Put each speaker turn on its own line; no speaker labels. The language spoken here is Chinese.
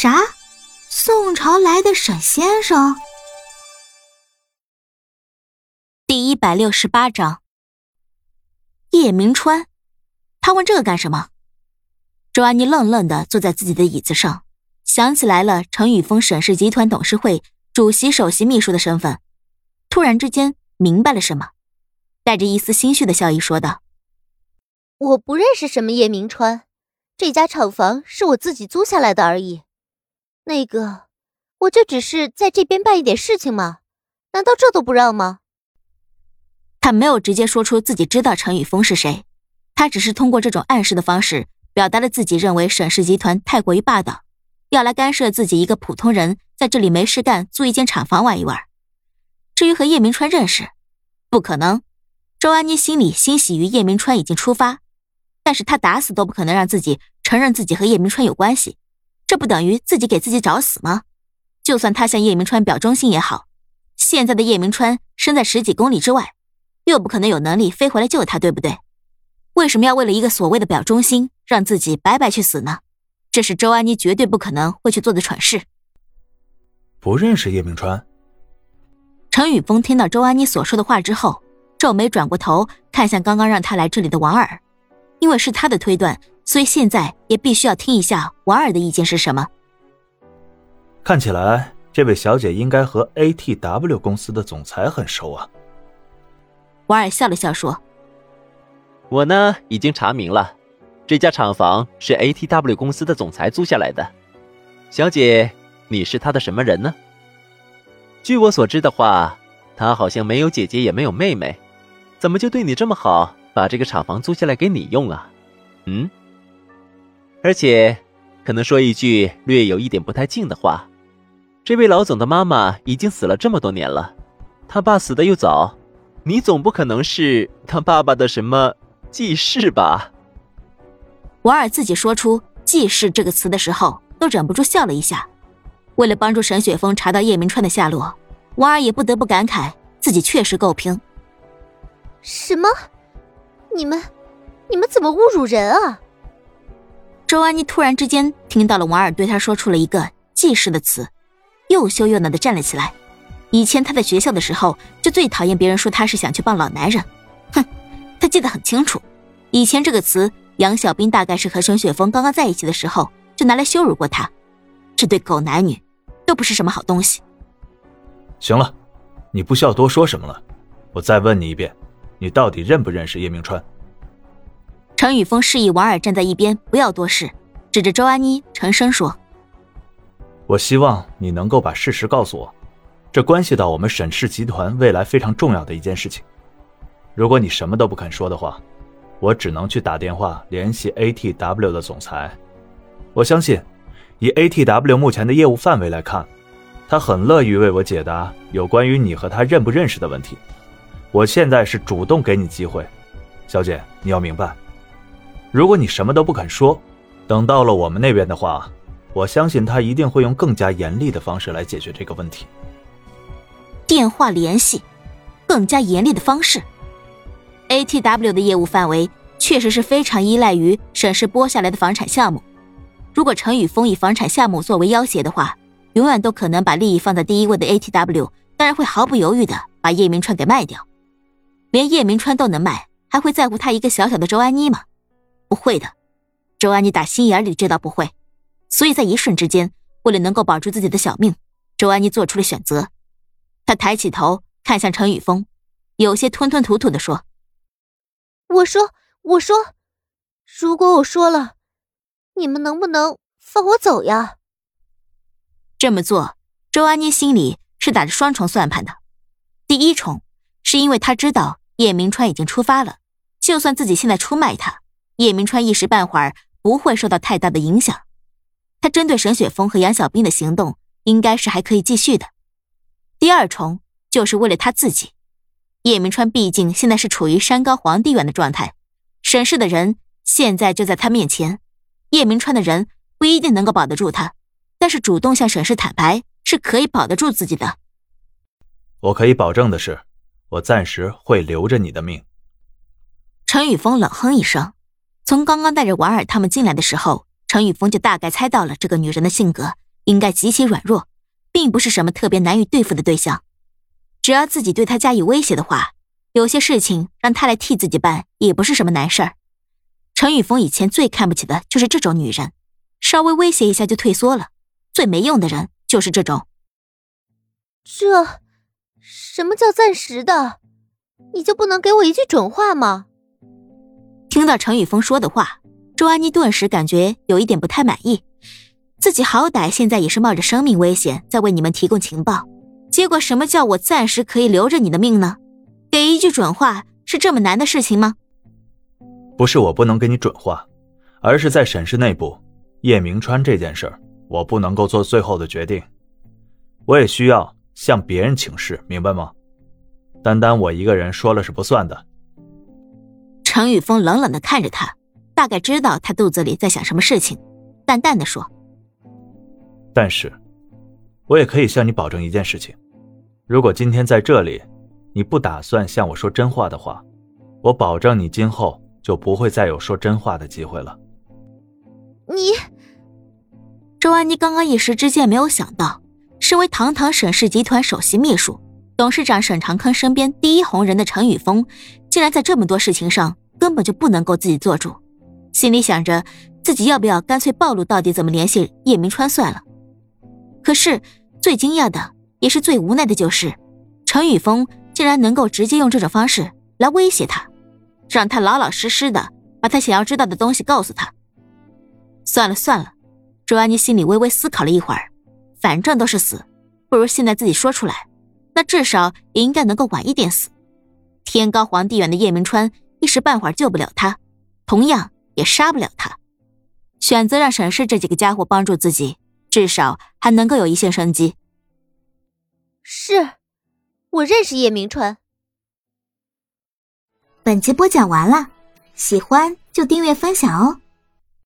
啥？宋朝来的沈先生？
第一百六十八章。叶明川，他问这个干什么？周安妮愣愣的坐在自己的椅子上，想起来了程宇峰沈氏集团董事会主席、首席秘书的身份，突然之间明白了什么，带着一丝心虚的笑意说道：“
我不认识什么叶明川，这家厂房是我自己租下来的而已。那个，我就只是在这边办一点事情嘛，难道这都不让吗？”
他没有直接说出自己知道陈宇峰是谁，他只是通过这种暗示的方式，表达了自己认为沈氏集团太过于霸道，要来干涉自己一个普通人在这里没事干，租一间厂房玩一玩。至于和叶明川认识，不可能。周安妮心里欣喜于叶明川已经出发，但是他打死都不可能让自己承认自己和叶明川有关系，这不等于自己给自己找死吗？就算他向叶明川表忠心也好，现在的叶明川身在十几公里之外。又不可能有能力飞回来救他，对不对？为什么要为了一个所谓的表忠心，让自己白白去死呢？这是周安妮绝对不可能会去做的蠢事。
不认识叶明川。
程宇峰听到周安妮所说的话之后，皱眉转过头看向刚刚让他来这里的王尔，因为是他的推断，所以现在也必须要听一下王尔的意见是什么。
看起来，这位小姐应该和 ATW 公司的总裁很熟啊。
王尔笑了笑说：“
我呢，已经查明了，这家厂房是 ATW 公司的总裁租下来的。小姐，你是他的什么人呢？据我所知的话，他好像没有姐姐，也没有妹妹，怎么就对你这么好，把这个厂房租下来给你用啊？嗯？而且，可能说一句略有一点不太敬的话，这位老总的妈妈已经死了这么多年了，他爸死的又早。”你总不可能是他爸爸的什么继室吧？
王尔自己说出“继室”这个词的时候，都忍不住笑了一下。为了帮助沈雪峰查到叶明川的下落，王尔也不得不感慨自己确实够拼。
什么？你们，你们怎么侮辱人啊？
周安妮突然之间听到了王尔对她说出了一个“继室”的词，又羞又恼的站了起来。以前她在学校的时候，就最讨厌别人说她是想去傍老男人。哼，她记得很清楚，以前这个词，杨小兵大概是和沈雪峰刚刚在一起的时候就拿来羞辱过她。这对狗男女，都不是什么好东西。
行了，你不需要多说什么了。我再问你一遍，你到底认不认识叶明川？
陈宇峰示意王尔站在一边，不要多事，指着周安妮沉声说：“
我希望你能够把事实告诉我。”这关系到我们沈氏集团未来非常重要的一件事情。如果你什么都不肯说的话，我只能去打电话联系 ATW 的总裁。我相信，以 ATW 目前的业务范围来看，他很乐于为我解答有关于你和他认不认识的问题。我现在是主动给你机会，小姐，你要明白，如果你什么都不肯说，等到了我们那边的话，我相信他一定会用更加严厉的方式来解决这个问题。
电话联系，更加严厉的方式。ATW 的业务范围确实是非常依赖于沈氏拨下来的房产项目。如果陈宇峰以房产项目作为要挟的话，永远都可能把利益放在第一位的 ATW，当然会毫不犹豫的把叶明川给卖掉。连叶明川都能卖，还会在乎他一个小小的周安妮吗？不会的，周安妮打心眼里知道不会。所以在一瞬之间，为了能够保住自己的小命，周安妮做出了选择。她抬起头看向程宇峰，有些吞吞吐吐的说：“
我说，我说，如果我说了，你们能不能放我走呀？”
这么做，周安妮心里是打着双重算盘的。第一重是因为她知道叶明川已经出发了，就算自己现在出卖他，叶明川一时半会儿不会受到太大的影响。他针对沈雪峰和杨小兵的行动，应该是还可以继续的。第二重就是为了他自己，叶明川毕竟现在是处于山高皇帝远的状态，沈氏的人现在就在他面前，叶明川的人不一定能够保得住他，但是主动向沈氏坦白是可以保得住自己的。
我可以保证的是，我暂时会留着你的命。
陈宇峰冷哼一声，从刚刚带着婉儿他们进来的时候，陈宇峰就大概猜到了这个女人的性格，应该极其软弱，并不是什么特别难以对付的对象。只要自己对她加以威胁的话，有些事情让她来替自己办也不是什么难事儿。陈宇峰以前最看不起的就是这种女人，稍微威胁一下就退缩了。最没用的人就是这种。
这什么叫暂时的？你就不能给我一句准话吗？
听到陈宇峰说的话，周安妮顿时感觉有一点不太满意。自己好歹现在也是冒着生命危险在为你们提供情报，结果什么叫我暂时可以留着你的命呢？给一句准话是这么难的事情吗？
不是我不能给你准话，而是在沈氏内部，叶明川这件事儿，我不能够做最后的决定。我也需要向别人请示，明白吗？单单我一个人说了是不算的。
程宇峰冷冷的看着他，大概知道他肚子里在想什么事情，淡淡的说。
但是，我也可以向你保证一件事情：如果今天在这里，你不打算向我说真话的话，我保证你今后就不会再有说真话的机会了。
你，
周安妮刚刚一时之间没有想到，身为堂堂沈氏集团首席秘书、董事长沈长坑身边第一红人的陈宇峰，竟然在这么多事情上根本就不能够自己做主，心里想着自己要不要干脆暴露到底怎么联系叶明川算了。可是，最惊讶的也是最无奈的，就是陈宇峰竟然能够直接用这种方式来威胁他，让他老老实实的把他想要知道的东西告诉他。算了算了，周安妮心里微微思考了一会儿，反正都是死，不如现在自己说出来，那至少也应该能够晚一点死。天高皇帝远的叶明川一时半会儿救不了他，同样也杀不了他，选择让沈氏这几个家伙帮助自己。至少还能够有一线生机。
是，我认识叶明川。
本集播讲完了，喜欢就订阅分享哦。